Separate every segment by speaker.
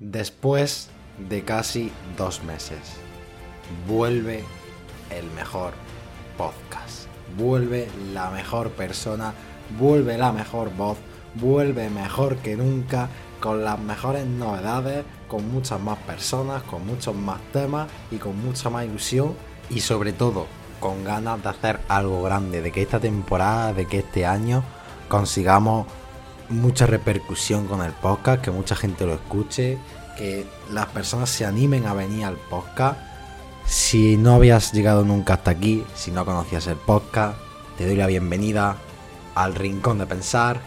Speaker 1: Después de casi dos meses, vuelve el mejor podcast. Vuelve la mejor persona, vuelve la mejor voz, vuelve mejor que nunca, con las mejores novedades, con muchas más personas, con muchos más temas y con mucha más ilusión y sobre todo con ganas de hacer algo grande, de que esta temporada, de que este año consigamos mucha repercusión con el podcast, que mucha gente lo escuche, que las personas se animen a venir al podcast. Si no habías llegado nunca hasta aquí, si no conocías el podcast, te doy la bienvenida al Rincón de Pensar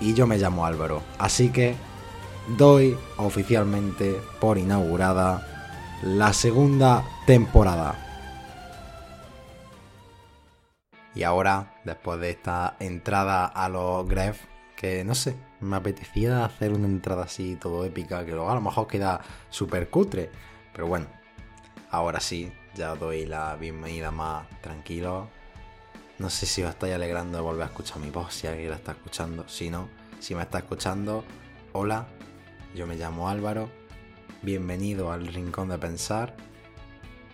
Speaker 1: y yo me llamo Álvaro. Así que doy oficialmente por inaugurada la segunda temporada. Y ahora, después de esta entrada a los Gref, que no sé, me apetecía hacer una entrada así todo épica, que luego a lo mejor queda súper cutre. Pero bueno, ahora sí, ya doy la bienvenida más tranquilo. No sé si os estáis alegrando de volver a escuchar mi voz, si alguien la está escuchando. Si no, si me está escuchando, hola, yo me llamo Álvaro. Bienvenido al Rincón de Pensar,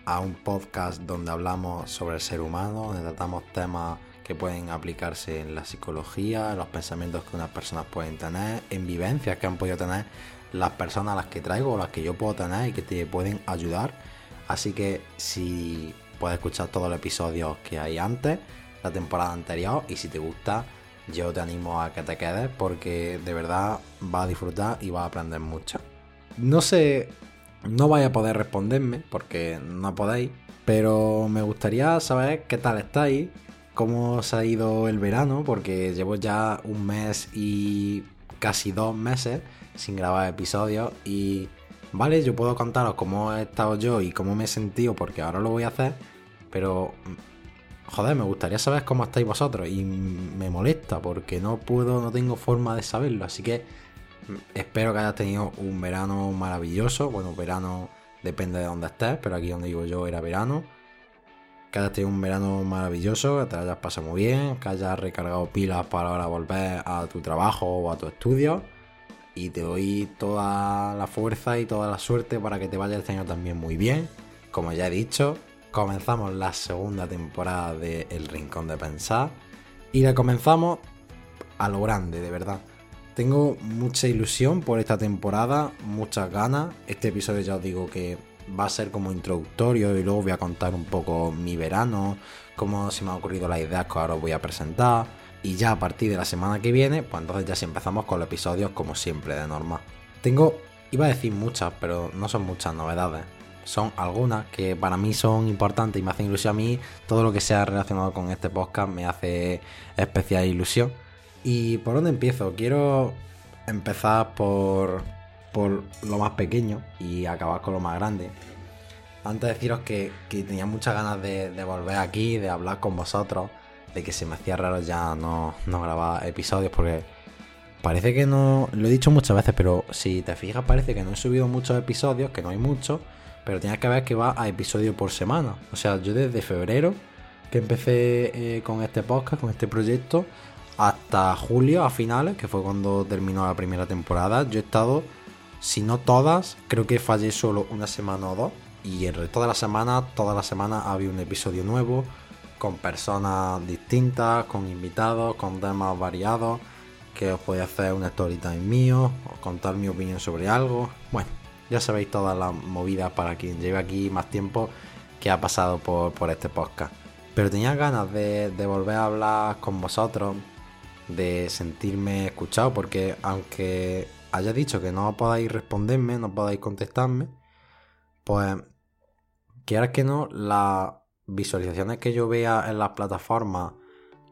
Speaker 1: a un podcast donde hablamos sobre el ser humano, donde tratamos temas que pueden aplicarse en la psicología, los pensamientos que unas personas pueden tener, en vivencias que han podido tener las personas a las que traigo las que yo puedo tener y que te pueden ayudar. Así que si puedes escuchar todos los episodios que hay antes, la temporada anterior, y si te gusta, yo te animo a que te quedes porque de verdad vas a disfrutar y vas a aprender mucho. No sé, no vais a poder responderme porque no podéis, pero me gustaría saber qué tal estáis, cómo se ha ido el verano, porque llevo ya un mes y casi dos meses sin grabar episodios y vale, yo puedo contaros cómo he estado yo y cómo me he sentido porque ahora lo voy a hacer, pero joder, me gustaría saber cómo estáis vosotros y me molesta porque no puedo, no tengo forma de saberlo, así que espero que hayas tenido un verano maravilloso, bueno, verano depende de dónde estés, pero aquí donde vivo yo era verano que hayas tenido un verano maravilloso, que te hayas pasado muy bien, que hayas recargado pilas para ahora volver a tu trabajo o a tu estudio. Y te doy toda la fuerza y toda la suerte para que te vaya este año también muy bien. Como ya he dicho, comenzamos la segunda temporada de El Rincón de Pensar. Y la comenzamos a lo grande, de verdad. Tengo mucha ilusión por esta temporada, muchas ganas. Este episodio ya os digo que va a ser como introductorio y luego voy a contar un poco mi verano, cómo se me ha ocurrido la idea que ahora os voy a presentar. Y ya a partir de la semana que viene, pues entonces ya sí empezamos con los episodios como siempre de norma. Tengo, iba a decir muchas, pero no son muchas novedades. Son algunas que para mí son importantes y me hacen ilusión a mí. Todo lo que sea relacionado con este podcast me hace especial ilusión. ¿Y por dónde empiezo? Quiero empezar por por lo más pequeño y acabar con lo más grande. Antes de deciros que, tenía muchas ganas de, volver aquí, de hablar con vosotros, de que se me hacía raro ya no, no grabar episodios porque parece que no, lo he dicho muchas veces, pero si te fijas parece que no he subido muchos episodios, que no hay muchos, pero tienes que ver que va a episodio por semana. O sea, yo desde febrero que empecé eh, con este podcast, con este proyecto, hasta julio a finales, que fue cuando terminó la primera temporada, yo he estado si no todas, creo que fallé solo una semana o dos. Y el resto de la semana, toda la semana había un episodio nuevo, con personas distintas, con invitados, con temas variados, que os podía hacer una story time mío, o contar mi opinión sobre algo. Bueno, ya sabéis todas las movidas para quien lleve aquí más tiempo que ha pasado por, este podcast. Pero tenía ganas de, de volver a hablar con vosotros, de sentirme escuchado, porque aunque haya dicho que no podáis responderme, no podáis contestarme, pues quieras que no, las visualizaciones que yo vea en las plataformas,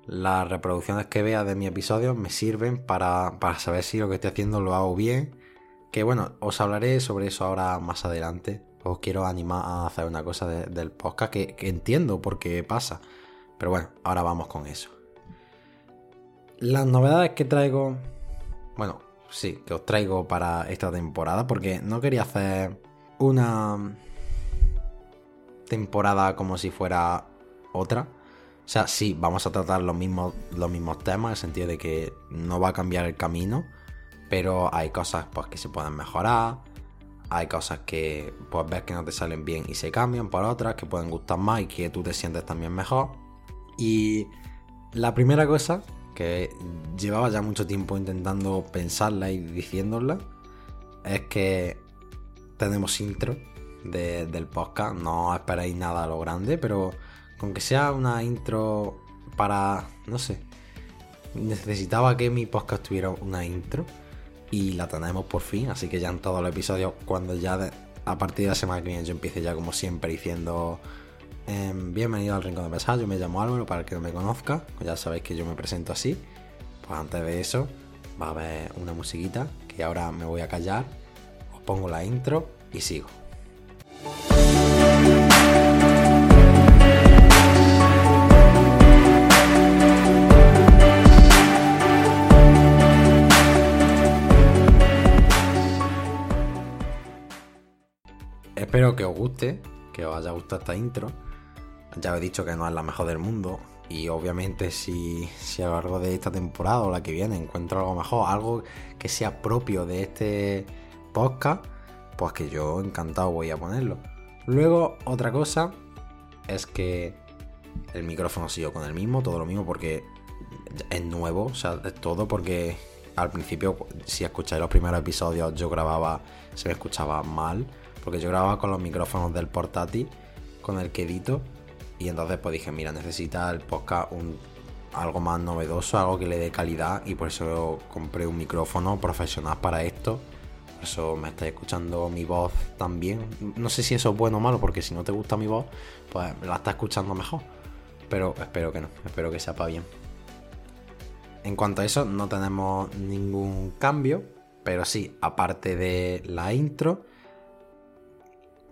Speaker 1: las reproducciones que vea de mi episodio me sirven para, saber si lo que estoy haciendo lo hago bien. Que bueno, os hablaré sobre eso ahora más adelante. Os quiero animar a hacer una cosa del podcast que, que entiendo por qué pasa. Pero bueno, ahora vamos con eso. Las novedades que traigo, bueno, sí, que os traigo para esta temporada, porque no quería hacer una temporada como si fuera otra. O sea, sí, vamos a tratar los mismos, los mismos temas, en el sentido de que no va a cambiar el camino, pero hay cosas pues, que se pueden mejorar, hay cosas que pues ves que no te salen bien y se cambian por otras que pueden gustar más y que tú te sientes también mejor. Y la primera cosa que llevaba ya mucho tiempo intentando pensarla y diciéndola es que tenemos intro del podcast. No esperéis nada a lo grande, pero con que sea una intro para, no sé, necesitaba que mi podcast tuviera una intro y la tenemos por fin, así que ya en todos los episodios, cuando ya a partir de la semana que viene yo empiece ya como siempre diciendo em, bienvenido al Rincón de Pensar, yo me llamo Álvaro para el que no me conozca, ya sabéis que yo me presento así, pues antes de eso va a haber una musiquita que ahora me voy a callar, os pongo la intro y sigo. Espero que os guste, que os haya gustado esta intro. Ya he dicho que no es la mejor del mundo. Y obviamente si, si a lo largo de esta temporada o la que viene encuentro algo mejor, algo que sea propio de este podcast, pues que yo encantado voy a ponerlo. Luego, otra cosa es que el micrófono sigo con el mismo, todo lo mismo, porque es nuevo, o sea, es todo porque al principio, si escucháis los primeros episodios, yo grababa, se me escuchaba mal porque yo grababa con los micrófonos del portátil, con el quedito, y entonces pues dije, mira, necesita el podcast un, algo más novedoso, algo que le dé calidad, y por eso compré un micrófono profesional para esto. Por eso me estáis escuchando mi voz también. No sé si eso es bueno o malo, porque si no te gusta mi voz, pues la estás escuchando mejor. Pero espero que no, espero que sea para bien. En cuanto a eso, no tenemos ningún cambio, pero sí, aparte de la intro,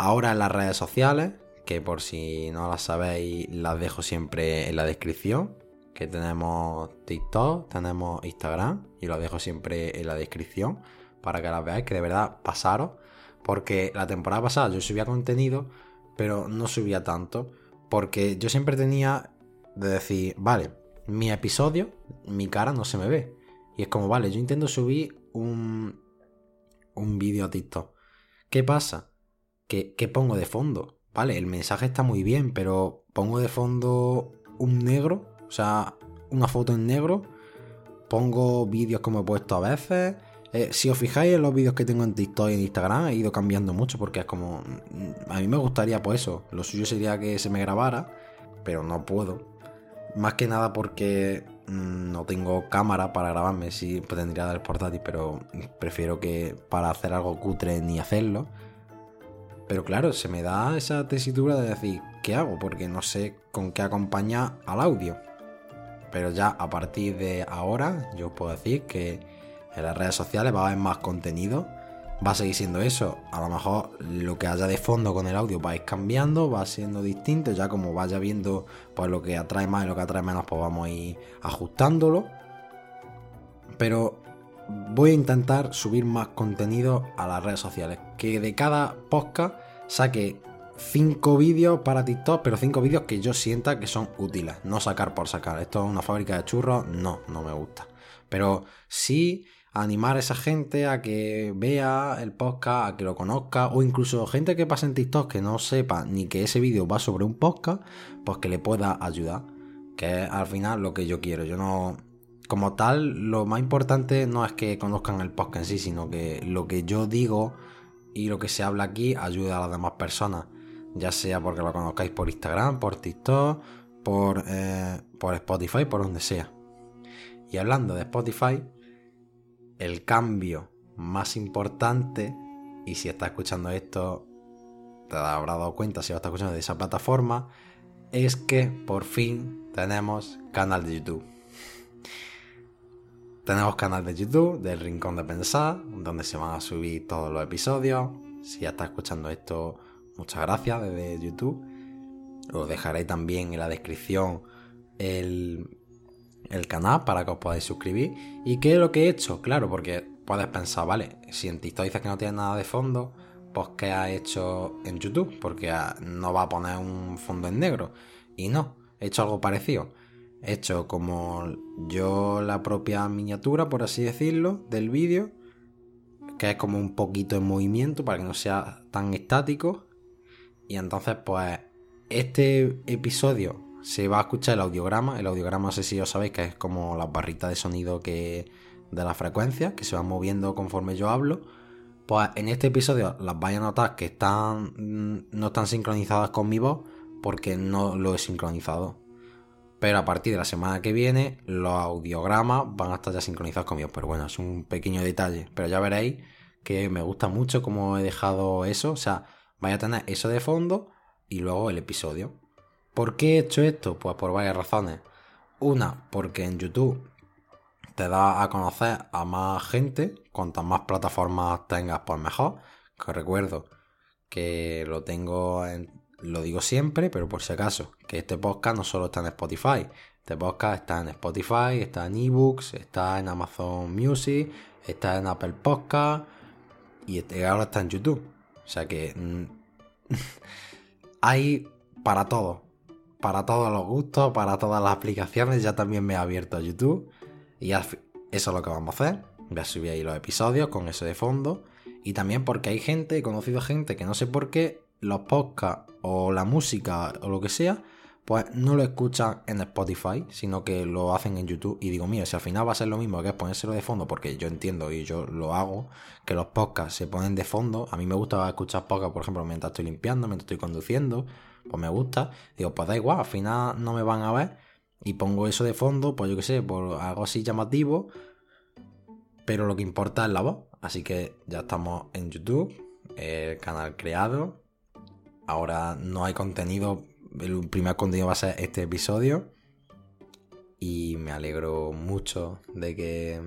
Speaker 1: Ahora en las redes sociales, que por si no las sabéis, las dejo siempre en la descripción. Que tenemos TikTok, tenemos Instagram y lo dejo siempre en la descripción para que las veáis, que de verdad pasaros. Porque la temporada pasada yo subía contenido, pero no subía tanto. Porque yo siempre tenía de decir, vale, mi episodio, mi cara no se me ve. Y es como, vale, yo intento subir un, un vídeo a TikTok. ¿Qué pasa? ¿qué, pongo de fondo? Vale, el mensaje está muy bien, pero pongo de fondo un negro, o sea, una foto en negro, pongo vídeos como he puesto a veces. Eh, si os fijáis en los vídeos que tengo en TikTok y en Instagram, he ido cambiando mucho porque es como. A mí me gustaría, pues eso. Lo suyo sería que se me grabara, pero no puedo. Más que nada porque mm, no tengo cámara para grabarme. Sí, pues tendría el portátil, pero prefiero que para hacer algo cutre ni hacerlo. Pero claro, se me da esa tesitura de decir, ¿qué hago? Porque no sé con qué acompaña al audio. Pero ya a partir de ahora, yo os puedo decir que en las redes sociales va a haber más contenido. Va a seguir siendo eso. A lo mejor lo que haya de fondo con el audio va a ir cambiando, va siendo distinto. Ya como vaya viendo pues lo que atrae más y lo que atrae menos, pues vamos a ir ajustándolo. Pero voy a intentar subir más contenido a las redes sociales. Que de cada podcast saque 5 vídeos para TikTok, pero 5 vídeos que yo sienta que son útiles. No sacar por sacar. Esto es una fábrica de churros. No, no me gusta. Pero sí animar a esa gente a que vea el podcast, a que lo conozca, o incluso gente que pase en TikTok que no sepa ni que ese vídeo va sobre un podcast, pues que le pueda ayudar. Que es al final lo que yo quiero. Yo no como tal, lo más importante no es que conozcan el podcast en sí, sino que lo que yo digo y lo que se habla aquí ayuda a las demás personas. Ya sea porque lo conozcáis por Instagram, por TikTok, por, eh, Spotify, por donde sea. Y hablando de Spotify, el cambio más importante, y si estás escuchando esto, te habrás dado cuenta si lo estás escuchando de esa plataforma, es que por fin tenemos canal de YouTube. Tenemos canal de YouTube del Rincón de Pensar, donde se van a subir todos los episodios. Si ya está escuchando esto, muchas gracias desde YouTube. Os dejaré también en la descripción el, el canal para que os podáis suscribir. ¿Y qué es lo que he hecho? Claro, porque puedes pensar, vale, si en TikTok dices que no tiene nada de fondo, pues ¿qué ha hecho en YouTube? Porque no va a poner un fondo en negro. Y no, he hecho algo parecido hecho como yo la propia miniatura, por así decirlo, del vídeo, que es como un poquito en movimiento para que no sea tan estático. Y entonces, pues, este episodio se va a escuchar el audiograma. El audiograma, no sé si os sabéis, que es como las barritas de sonido que de la frecuencia, que se van moviendo conforme yo hablo. Pues en este episodio las vais a notar que están mm, no están sincronizadas con mi voz porque no lo he sincronizado. Pero a partir de la semana que viene, los audiogramas van a estar ya sincronizados con mi voz. Pero bueno, es un pequeño detalle. Pero ya veréis que me gusta mucho cómo he dejado eso. O sea, vais a tener eso de fondo y luego el episodio. ¿Por qué he hecho esto? Pues por varias razones. Una, porque en YouTube te da a conocer a más gente. Cuantas más plataformas tengas, pues mejor. Que recuerdo que lo tengo en, lo digo siempre, pero por si acaso, que este podcast no solo está en Spotify. Este podcast está en Spotify, está en eBooks, está en Amazon Music, está en Apple Podcast y este ahora está en YouTube. O sea que mm, hay para todo. Para todos los gustos, para todas las aplicaciones. Ya también me he abierto a YouTube. Y eso es lo que vamos a hacer. Voy a subir ahí los episodios con eso de fondo. Y también porque hay gente, he conocido gente que no sé por qué, los podcasts o la música o lo que sea, pues no lo escuchan en Spotify, sino que lo hacen en YouTube. Y digo, mira, si al final va a ser lo mismo que es ponérselo de fondo, porque yo entiendo y yo lo hago, que los podcasts se ponen de fondo. A mí me gusta escuchar podcasts, por ejemplo, mientras estoy limpiando, mientras estoy conduciendo, pues me gusta. Digo, pues da igual, al final no me van a ver. Y pongo eso de fondo, pues yo qué sé, por algo así llamativo. Pero lo que importa es la voz. Así que ya estamos en YouTube, el canal creado. Ahora no hay contenido, el primer contenido va a ser este episodio. Y me alegro mucho de que,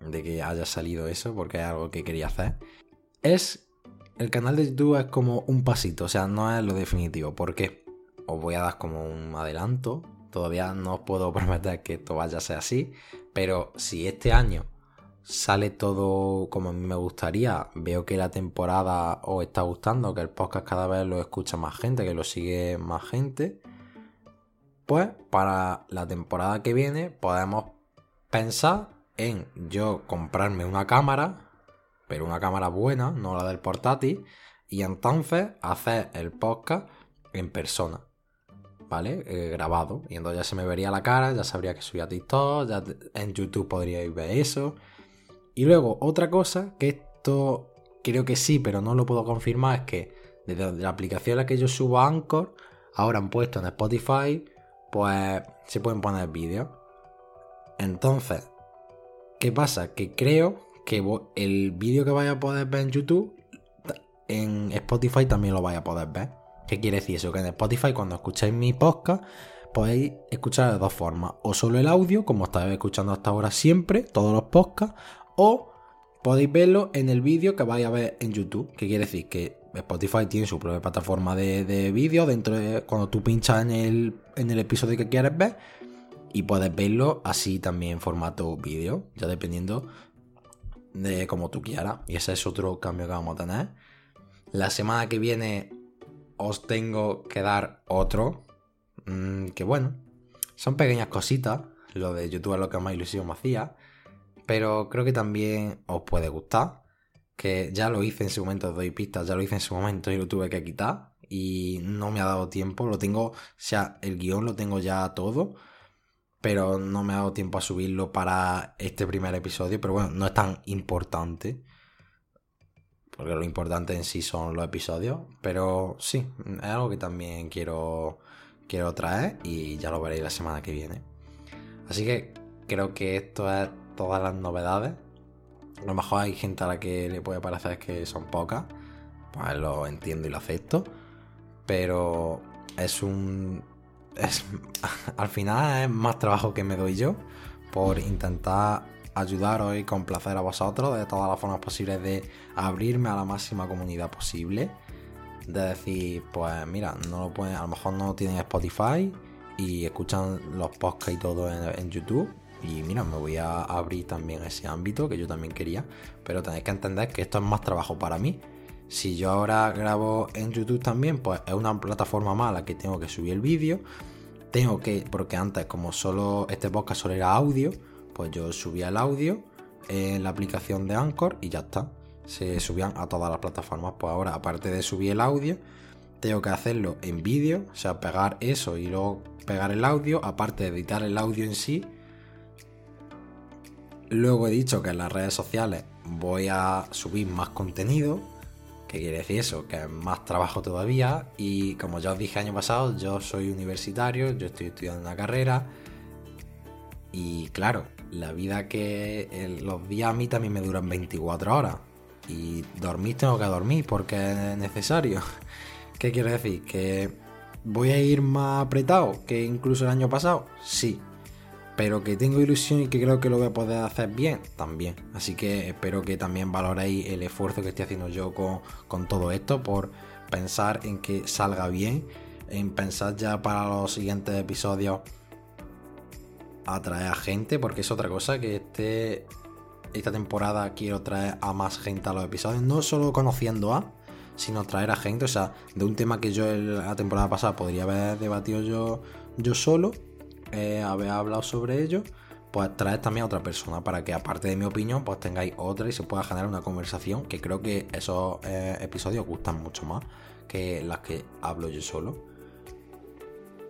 Speaker 1: de que haya salido eso, porque es algo que quería hacer. Es. El canal de YouTube es como un pasito, o sea, no es lo definitivo. ¿Por qué? Os voy a dar como un adelanto. Todavía no os puedo prometer que esto vaya a ser así. Pero si este año sale todo como a mí me gustaría, veo que la temporada os está gustando, que el podcast cada vez lo escucha más gente, que lo sigue más gente, pues para la temporada que viene podemos pensar en yo comprarme una cámara, pero una cámara buena, no la del portátil, y entonces hacer el podcast en persona. ¿Vale? Eh, grabado. Y entonces ya se me vería la cara, ya sabría que subía TikTok, ya en YouTube podríais ver eso. Y luego, otra cosa, que esto creo que sí, pero no lo puedo confirmar, es que desde la aplicación a la que yo subo a Anchor, ahora han puesto en Spotify, pues se pueden poner vídeos. Entonces, ¿qué pasa? Que creo que el vídeo que vaya a poder ver en YouTube, en Spotify también lo vaya a poder ver. ¿Qué quiere decir eso? Que en Spotify cuando escucháis mi podcast podéis escuchar de dos formas. O solo el audio, como estáis escuchando hasta ahora siempre, todos los podcasts, o podéis verlo en el vídeo que vais a ver en YouTube. Que quiere decir que Spotify tiene su propia plataforma de, vídeo dentro de cuando tú pinchas en el, episodio que quieres ver y puedes verlo así también en formato vídeo, ya dependiendo de cómo tú quieras. Y ese es otro cambio que vamos a tener. La semana que viene os tengo que dar otro. Mm, que bueno, son pequeñas cositas. Lo de YouTube es lo que más ilusión me hacía pero creo que también os puede gustar. Que ya lo hice en su momento, os doy pistas, ya lo hice en su momento y lo tuve que quitar. Y no me ha dado tiempo, lo tengo, o sea, el guion lo tengo ya todo, pero no me ha dado tiempo a subirlo para este primer episodio. Pero bueno, no es tan importante, porque lo importante en sí son los episodios. Pero sí, es algo que también quiero, quiero traer y ya lo veréis la semana que viene. Así que creo que esto es todas las novedades. A lo mejor hay gente a la que le puede parecer que son pocas. Pues lo entiendo y lo acepto. Pero es un. Es, al final es más trabajo que me doy yo por intentar ayudaros y complacer a vosotros de todas las formas posibles de abrirme a la máxima comunidad posible. De decir, pues mira, no lo pueden, a lo mejor no tienen Spotify y escuchan los podcasts y todo en YouTube y mira, me voy a abrir también ese ámbito que yo también quería. Pero tenéis que entender que esto es más trabajo para mí. Si yo ahora grabo en YouTube también, pues es una plataforma mala que tengo que subir el vídeo. Tengo que, porque antes como solo este podcast solo era audio, pues yo subía el audio en la aplicación de Anchor y ya está. Se subían a todas las plataformas. Pues ahora, aparte de subir el audio, tengo que hacerlo en vídeo, o sea, pegar eso y luego pegar el audio, aparte de editar el audio en sí. Luego he dicho que en las redes sociales voy a subir más contenido. ¿Qué quiere decir eso? Que es más trabajo todavía. Y como ya os dije año pasado, yo soy universitario, yo estoy estudiando una carrera. Y claro, la vida que los días a mí también me duran 24 horas. Y dormir tengo que dormir porque es necesario. ¿Qué quiere decir? ¿Que voy a ir más apretado que incluso el año pasado? Sí. Pero que tengo ilusión y que creo que lo voy a poder hacer bien, también. Así que espero que también valoréis el esfuerzo que estoy haciendo yo con, todo esto por pensar en que salga bien, en pensar ya para los siguientes episodios atraer a gente, porque es otra cosa que este, esta temporada quiero traer a más gente a los episodios, no solo conociendo a, sino traer a gente, o sea, de un tema que yo la temporada pasada podría haber debatido yo, yo solo, eh, haber hablado sobre ello, pues traer también a otra persona para que aparte de mi opinión, pues tengáis otra y se pueda generar una conversación que creo que esos eh, episodios gustan mucho más que las que hablo yo solo.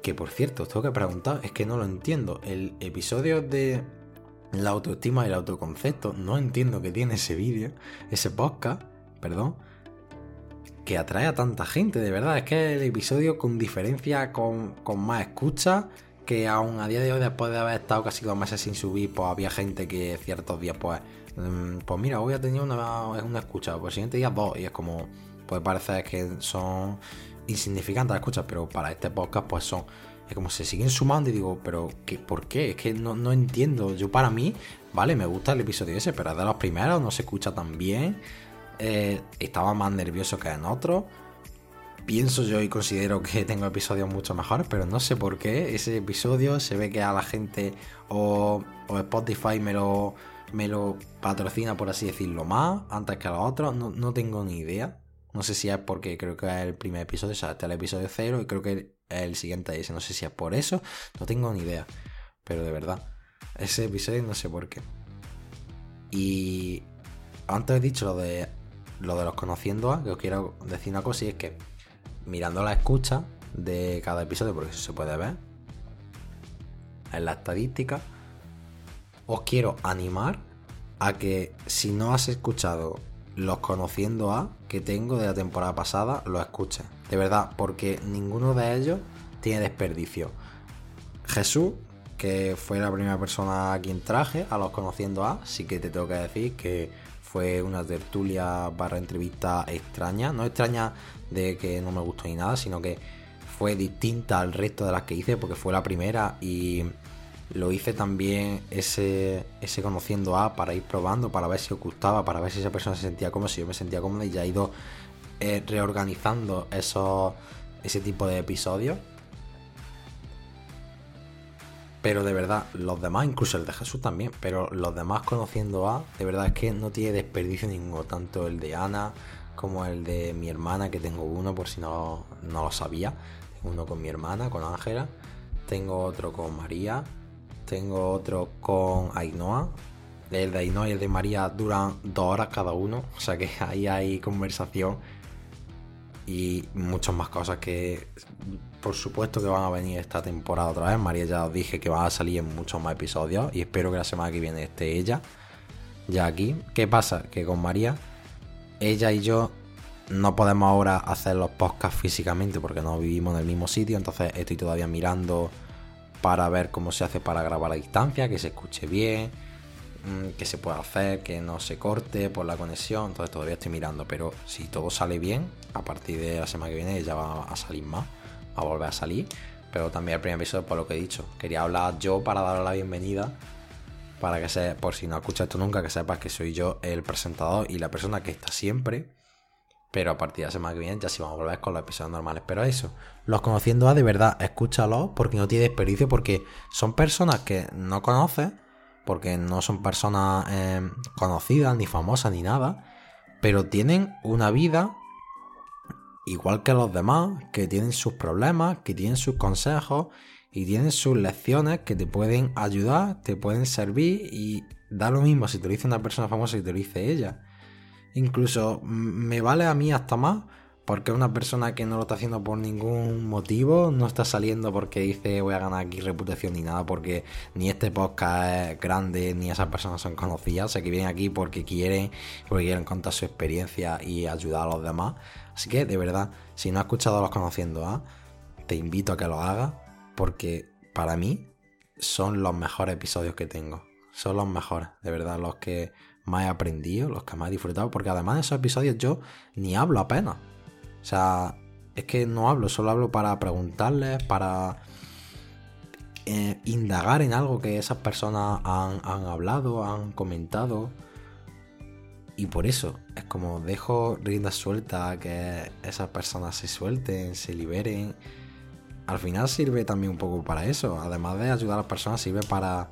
Speaker 1: Que por cierto, os tengo que preguntar, es que no lo entiendo. El episodio de la autoestima y el autoconcepto, no entiendo que tiene ese vídeo, ese podcast, perdón, que atrae a tanta gente, de verdad. Es que el episodio con diferencia, con, más escucha, que aún a día de hoy, después de haber estado casi dos meses sin subir, pues había gente que ciertos días, pues, mm, pues mira, hoy ha tenido una, una escucha, pues el siguiente día dos, y es como, pues parece que son insignificantes las escuchas, pero para este podcast, pues son es como se siguen sumando y digo, pero ¿qué, ¿por qué? Es que no, no, entiendo. Yo para mí, vale, me gusta el episodio ese, pero es de los primeros, no se escucha tan bien. Eh, estaba más nervioso que en otros. Pienso yo y considero que tengo episodios mucho mejores, pero no sé por qué ese episodio se ve que a la gente o, Spotify me lo, me lo patrocina, por así decirlo, más antes que a los otros. No, tengo ni idea. No sé si es porque creo que es el primer episodio, o sea, este es el episodio cero y creo que el siguiente ese. No sé si es por eso, no tengo ni idea. Pero de verdad, ese episodio no sé por qué. Y antes he dicho lo de lo de los conociendo a, que os quiero decir una cosa y es que mirando la escucha de cada episodio, porque eso se puede ver en la estadística, os quiero animar a que si no has escuchado los conociendo a que tengo de la temporada pasada, lo escuches. De verdad, porque ninguno de ellos tiene desperdicio. Jesús, que fue la primera persona a quien traje a los conociendo a, sí que te tengo que decir que fue una tertulia barra entrevista extraña. No extraña de que no me gustó ni nada, sino que fue distinta al resto de las que hice porque fue la primera y lo hice también ese, ese conociendo a para ir probando, para ver si os gustaba, para ver si esa persona se sentía cómoda, si yo me sentía cómoda y ya he ido eh, reorganizando ese tipo de episodios pero de verdad, los demás, incluso el de Jesús también, pero los demás conociendo a, de verdad es que no tiene desperdicio ninguno, tanto el de Ana como el de mi hermana, que tengo uno por si no, no lo sabía. Tengo uno con mi hermana, con Ángela, tengo otro con María, tengo otro con Ainhoa. El de Ainhoa y el de María duran dos horas cada uno, o sea que ahí hay conversación y muchas más cosas que por supuesto que van a venir esta temporada otra vez. María ya os dije que va a salir en muchos más episodios y espero que la semana que viene esté ella ya aquí. ¿Qué pasa? Que con María, ella y yo no podemos ahora hacer los podcasts físicamente porque no vivimos en el mismo sitio, entonces estoy todavía mirando para ver cómo se hace para grabar a distancia, que se escuche bien, mm, que se pueda hacer, que no se corte por la conexión, entonces todavía estoy mirando, pero si todo sale bien, a partir de la semana que viene ya va a salir más a volver a salir. Pero también el primer episodio, por lo que he dicho, quería hablar yo para darle la bienvenida. Para que se, por si no escuchas esto nunca, que sepas que soy yo el presentador y la persona que está siempre. Pero a partir de la semana que viene ya sí vamos a volver con los episodios normales. Pero eso, los conociendo a de verdad, escúchalos porque no tiene desperdicio, porque son personas que no conoces, porque no son personas eh, conocidas, ni famosas, ni nada, pero tienen una vida igual que los demás, que tienen sus problemas, que tienen sus consejos, y tienen sus lecciones que te pueden ayudar, te pueden servir y da lo mismo si te lo dice una persona famosa y te lo dice ella. Incluso me vale a mí hasta más porque una persona que no lo está haciendo por ningún motivo, no está saliendo porque dice voy a ganar aquí reputación ni nada, porque ni este podcast es grande, ni esas personas son conocidas, o sea que vienen aquí porque quieren, porque quieren contar su experiencia y ayudar a los demás. Así que de verdad, si no has escuchado los conociendo a, te invito a que lo hagas, porque para mí son los mejores episodios que tengo. Son los mejores, de verdad, los que más he aprendido, los que más he disfrutado, porque además de esos episodios yo ni hablo apenas. O sea, es que no hablo, solo hablo para preguntarles, para eh, indagar en algo que esas personas han hablado, han comentado. Y por eso es como dejo rienda suelta que esas personas se suelten, se liberen. Al final sirve también un poco para eso. Además de ayudar a las personas, sirve para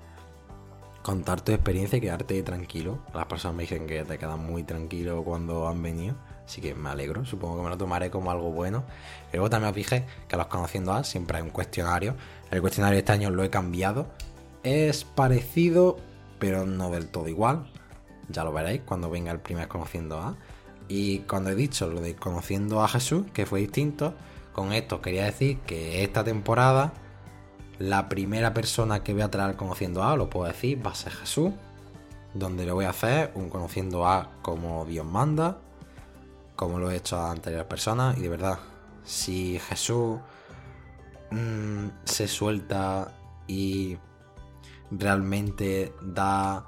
Speaker 1: contar tu experiencia y quedarte tranquilo. Las personas me dicen que te quedan muy tranquilo cuando han venido. Así que me alegro, supongo que me lo tomaré como algo bueno. Y luego también os dije que los conociendo a siempre hay un cuestionario. El cuestionario de este año lo he cambiado. Es parecido, pero no del todo igual. Ya lo veréis cuando venga el primer conociendo a. Y cuando he dicho lo de conociendo a Jesús, que fue distinto, con esto quería decir que esta temporada la primera persona que voy a traer conociendo a, lo puedo decir, va a ser Jesús. Donde le voy a hacer un conociendo a como Dios manda como lo he hecho a anteriores personas. Y de verdad, si Jesús mm, se suelta y realmente da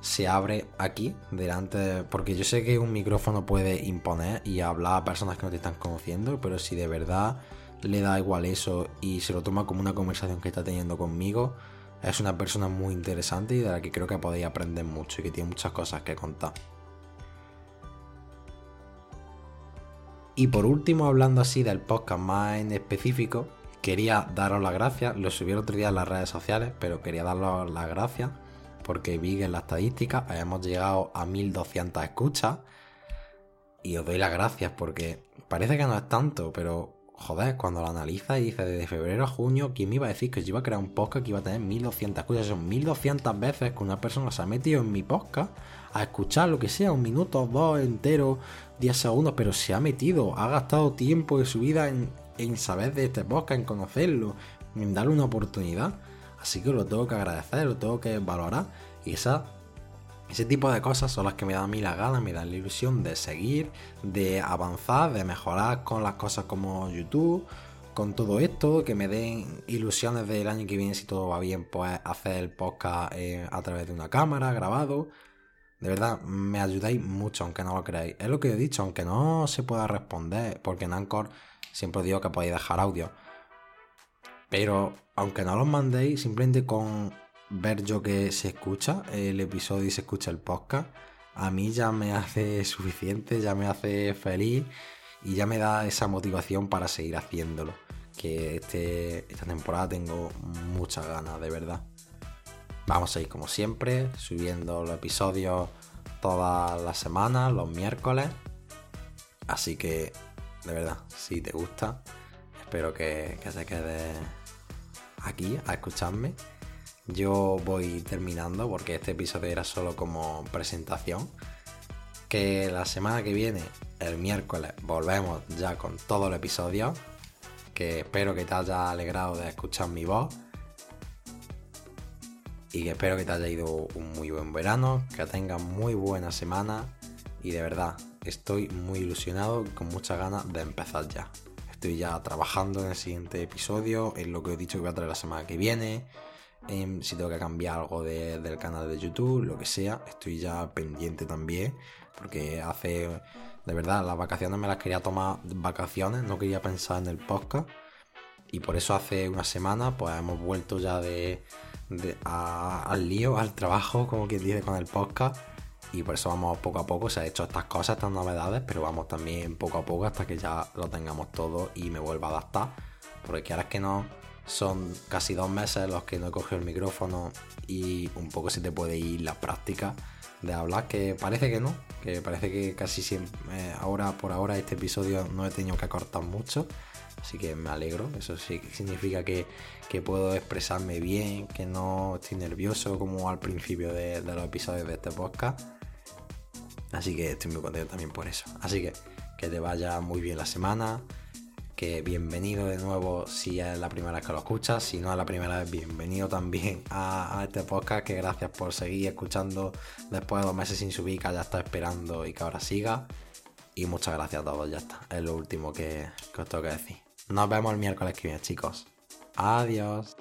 Speaker 1: se abre aquí delante porque yo sé que un micrófono puede imponer y hablar a personas que no te están conociendo pero si de verdad le da igual eso y se lo toma como una conversación que está teniendo conmigo es una persona muy interesante y de la que creo que podéis aprender mucho y que tiene muchas cosas que contar Y por último, hablando así del podcast más en específico, quería daros las gracias. Lo subí el otro día en las redes sociales, pero quería daros las gracias porque vi que en la estadística hemos llegado a 1200 escuchas. Y os doy las gracias porque parece que no es tanto, pero joder, cuando lo analizas y dices desde febrero a junio, ¿quién me iba a decir que yo iba a crear un podcast que iba a tener 1200 escuchas? Son 1200 veces que una persona se ha metido en mi podcast a escuchar lo que sea, un minuto, dos enteros, 10 segundos, pero se ha metido, ha gastado tiempo de su vida en, saber de este podcast, en conocerlo, en darle una oportunidad. Así que lo tengo que agradecer, lo tengo que valorar. Y esa, ese tipo de cosas son las que me dan a mí la gana, me dan la ilusión de seguir, de avanzar, de mejorar con las cosas como YouTube, con todo esto, que me den ilusiones del año que viene, si todo va bien, pues hacer el podcast eh, a través de una cámara grabado. De verdad, me ayudáis mucho, aunque no lo creáis. Es lo que he dicho, aunque no se pueda responder, porque en Anchor siempre digo que podéis dejar audio. Pero aunque no los mandéis, simplemente con ver yo que se escucha el episodio y se escucha el podcast, a mí ya me hace suficiente, ya me hace feliz y ya me da esa motivación para seguir haciéndolo. Que este, esta temporada tengo muchas ganas, de verdad. Vamos a ir como siempre, subiendo los episodios todas las semanas, los miércoles. Así que, de verdad, si te gusta, espero que, que se quede aquí a escucharme. Yo voy terminando porque este episodio era solo como presentación. Que la semana que viene, el miércoles, volvemos ya con todo el episodio. Que espero que te haya alegrado de escuchar mi voz y espero que te haya ido un muy buen verano, que tengas muy buena semana y de verdad estoy muy ilusionado con muchas ganas de empezar ya. Estoy ya trabajando en el siguiente episodio, en lo que he dicho que voy a traer la semana que viene, en si tengo que cambiar algo del canal de YouTube, lo que sea, estoy ya pendiente también, porque hace, de verdad, las vacaciones me las quería tomar vacaciones, no quería pensar en el podcast, y por eso hace una semana pues hemos vuelto ya de al lío, al trabajo, como quien dice, con el podcast. Y por eso vamos poco a poco, se ha hecho estas cosas, estas novedades, pero vamos también poco a poco hasta que ya lo tengamos todo y me vuelva a adaptar. Porque es que no, son casi dos meses los que no he cogido el micrófono y un poco se te puede ir la práctica. de hablar, que parece que no, que parece que casi siempre, eh, ahora por ahora este episodio no he tenido que cortar mucho, así que me alegro, eso sí significa que, puedo expresarme bien, que no estoy nervioso como al principio de los episodios de este podcast, así que estoy muy contento también por eso, así que que te vaya muy bien la semana, que bienvenido de nuevo si es la primera vez que lo escuchas, si no es la primera vez, bienvenido también a, este podcast, que gracias por seguir escuchando después de dos meses sin subir, que ya está esperando y que ahora siga. Y muchas gracias a todos, ya está, es lo último que, que os tengo que decir. Nos vemos el miércoles que viene, chicos. Adiós.